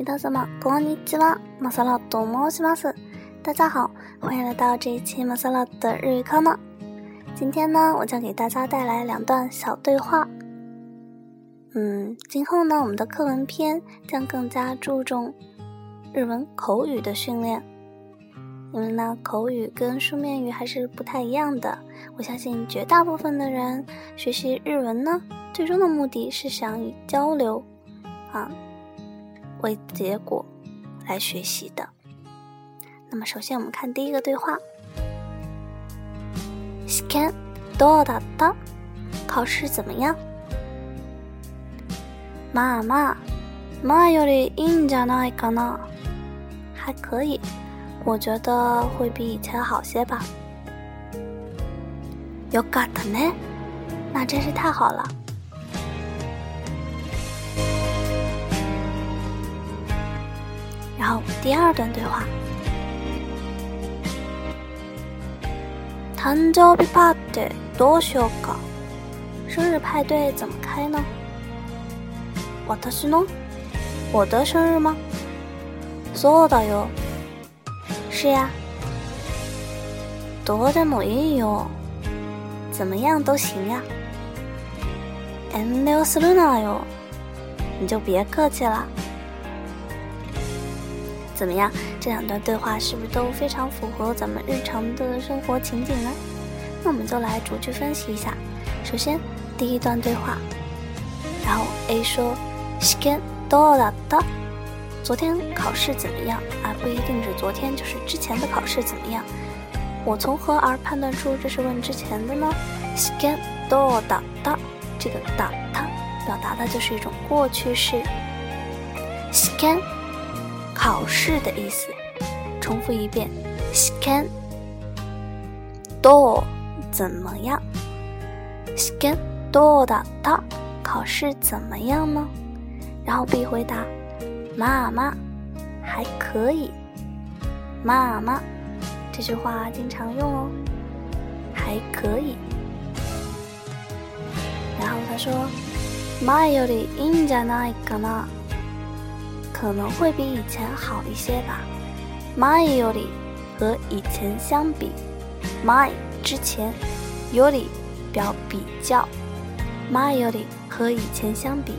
皆様こんにちは。マサラと申します。大家好，欢迎来到这一期马萨拉的日语课呢。今天呢，我将给大家带来两段小对话。嗯，今后呢，我们的课文篇将更加注重日文口语的训练，因为呢，口语跟书面语还是不太一样的。我相信绝大部分的人学习日文呢，最终的目的是想以交流啊。 为结果来学习的。那么，首先我们看第一个对话。試験どうだった？考试怎么样？まあまあ、前よりいいんじゃないかな。还可以，我觉得会比以前好些吧。よかったね，那真是太好了。 然后第二段对话。誕生日パーティーどうしようか？生日派对怎么开呢？私の？我的生日吗？そうだよ。是呀。どうでもいいよ。怎么样都行呀。遠慮するなよ。你就别客气了。 怎么样？这两段对话是不是都非常符合咱们日常的生活情景呢？那我们就来逐句分析一下。首先，第一段对话，然后 A 说：“試験どうだった？昨天考试怎么样？而不一定是昨天，就是之前的考试怎么样？我从何而判断出这是问之前的呢？試験どうだった？这个だった表达的就是一种过去式。試験。” 考试的意思，重复一遍。試験どう怎么样？試験どうだった？考试怎么样呢？然后 B 回答：妈妈还可以。妈妈这句话经常用哦，还可以。然后他说：前よりいいんじゃないかな。 可能会比以前好一些吧。My Yuri 和以前相比，My 之前，Yuri 表比较，My Yuri 和以前相比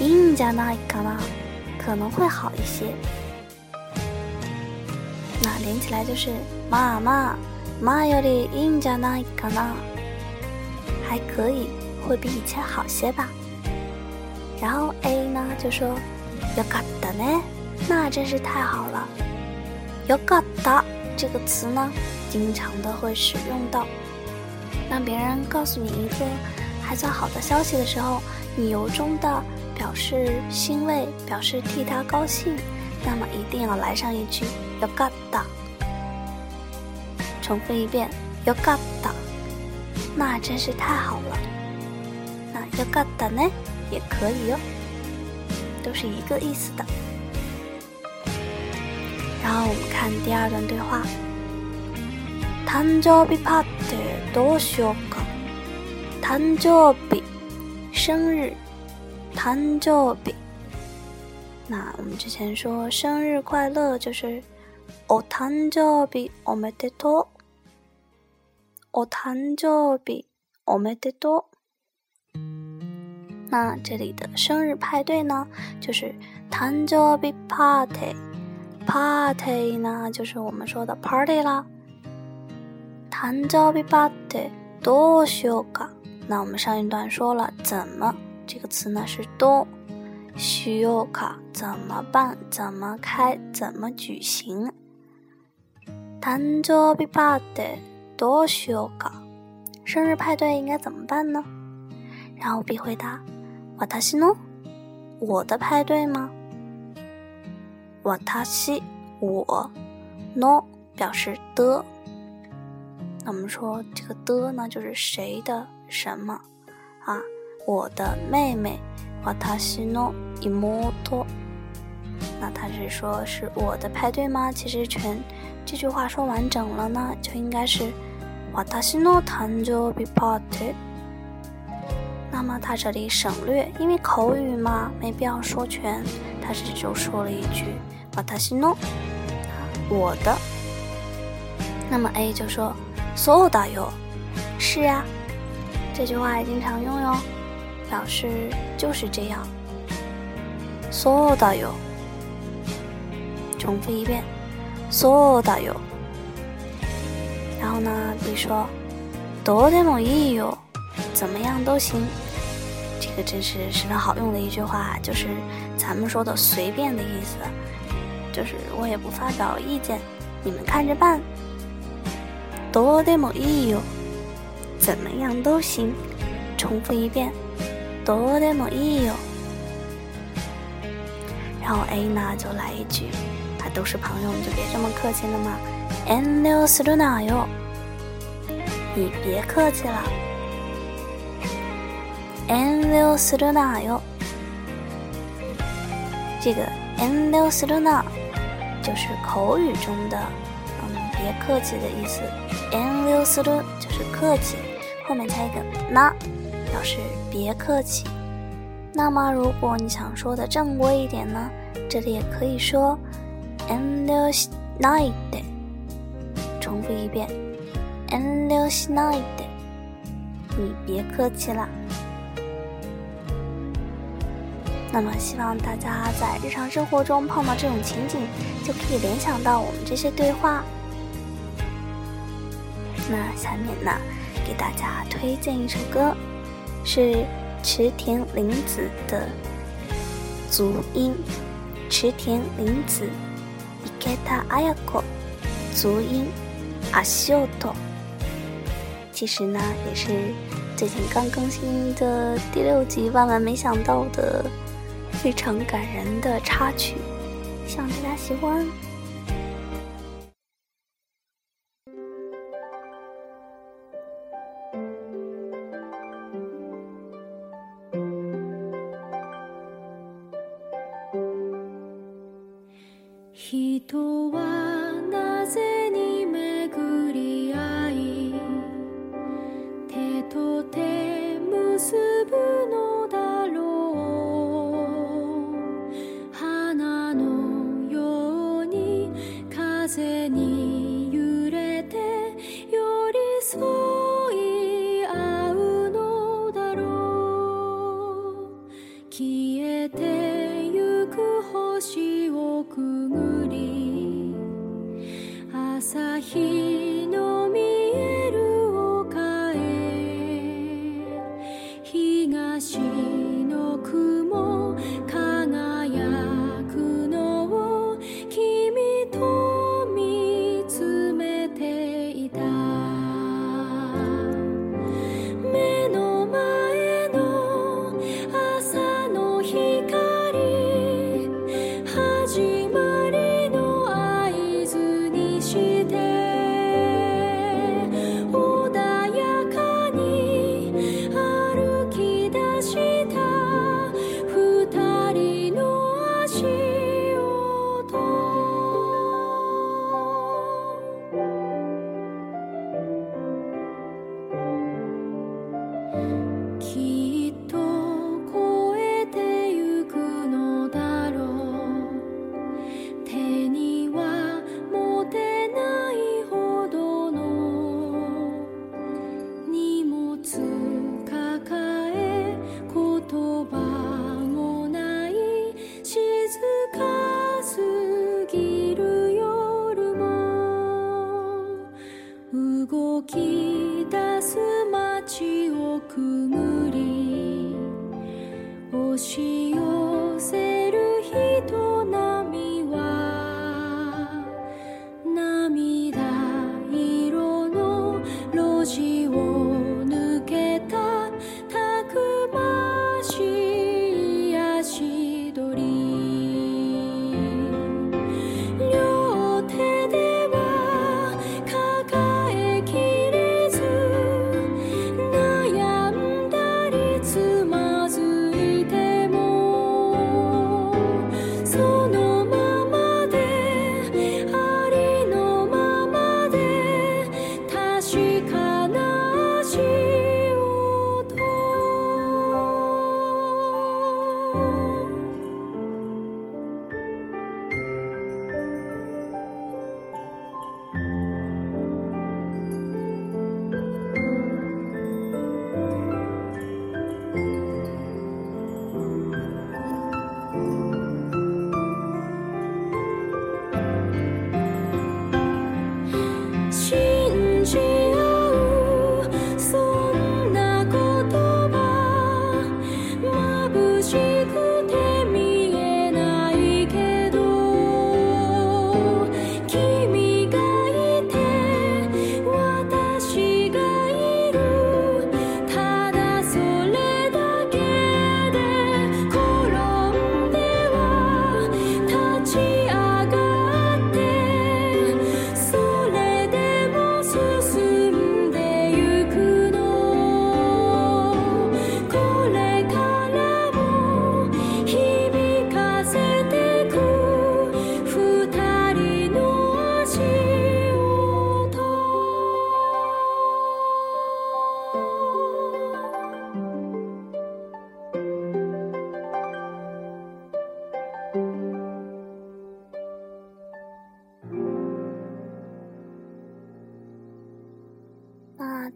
，Injana Ikana 可能会好一些。那连起来就是妈妈，My Yuri Injana Ikana 还可以，会比以前好些吧。然后 A 呢就说。よかったね，那真是太好了。よかった这个词呢，经常的会使用到。当别人告诉你一个还算好的消息的时候，你由衷的表示欣慰，表示替他高兴，那么一定要来上一句よかった。重复一遍よかった，那真是太好了。那よかったね也可以哟。 都是一个意思的。然后我们看第二段对话。誕生日パーティーどうしようか。誕生日，生日，誕生日。那我们之前说生日快乐就是お誕生日おめでとう。お誕生日おめでとう。 那这里的生日派对呢，就是誕生日 party，party 呢就是我们说的 party 啦。誕生日 party どうしようか？那我们上一段说了怎么这个词呢是どしようか？怎么办？怎么开？怎么举行？誕生日 party どうしようか？生日派对应该怎么办呢？然后 B 回答。 瓦塔西诺，我的派对吗？瓦塔西，我，no 表示的。那我们说这个的呢，就是谁的什么啊？我的妹妹，瓦塔西诺伊摩托。那他是说是我的派对吗？其实全这句话说完整了呢，就应该是瓦塔西诺誕生日 party。那么它这里省略，因为口语嘛，没必要说全。 他是就说了一句“把他西诺”，我的。那么 A 就说“所有哟，是啊，这句话也经常用哟，表示就是这样。所有哟，重复一遍，所有哟。然后呢，B 说“多でもいいよ”，怎么样都行。 这个真是十分好用的一句话，就是咱们说的“随便”的意思，就是我也不发表意见，你们看着办。多でもいいよ，怎么样都行。重复一遍，多でもいいよ。然后 A 呢就来一句，啊，都是朋友，你就别这么客气了嘛。遠慮するなよ，你别客气了。 遠慮するなよ，这个遠慮するな就是口语中的。别客气的意思，en liu s 就是客气，后面加一个那，表示别客气。那么如果你想说的正规一点呢，这里也可以说 en liu s nai de，重复一遍 en liu s nai de，你别客气了。 那么希望大家在日常生活中碰到这种情景，就可以联想到我们这些对话。那下面呢，给大家推荐一首歌，是池田玲子的《足音》。池田玲子，Iketa Ayako，足音，阿秀托。其实呢，也是最近刚更新的第六集，万万没想到的非常感人的插曲，希望大家喜欢。你。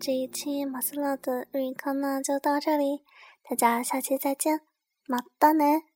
这一期马斯洛的日语课呢就到这里，大家下期再见，马达呢。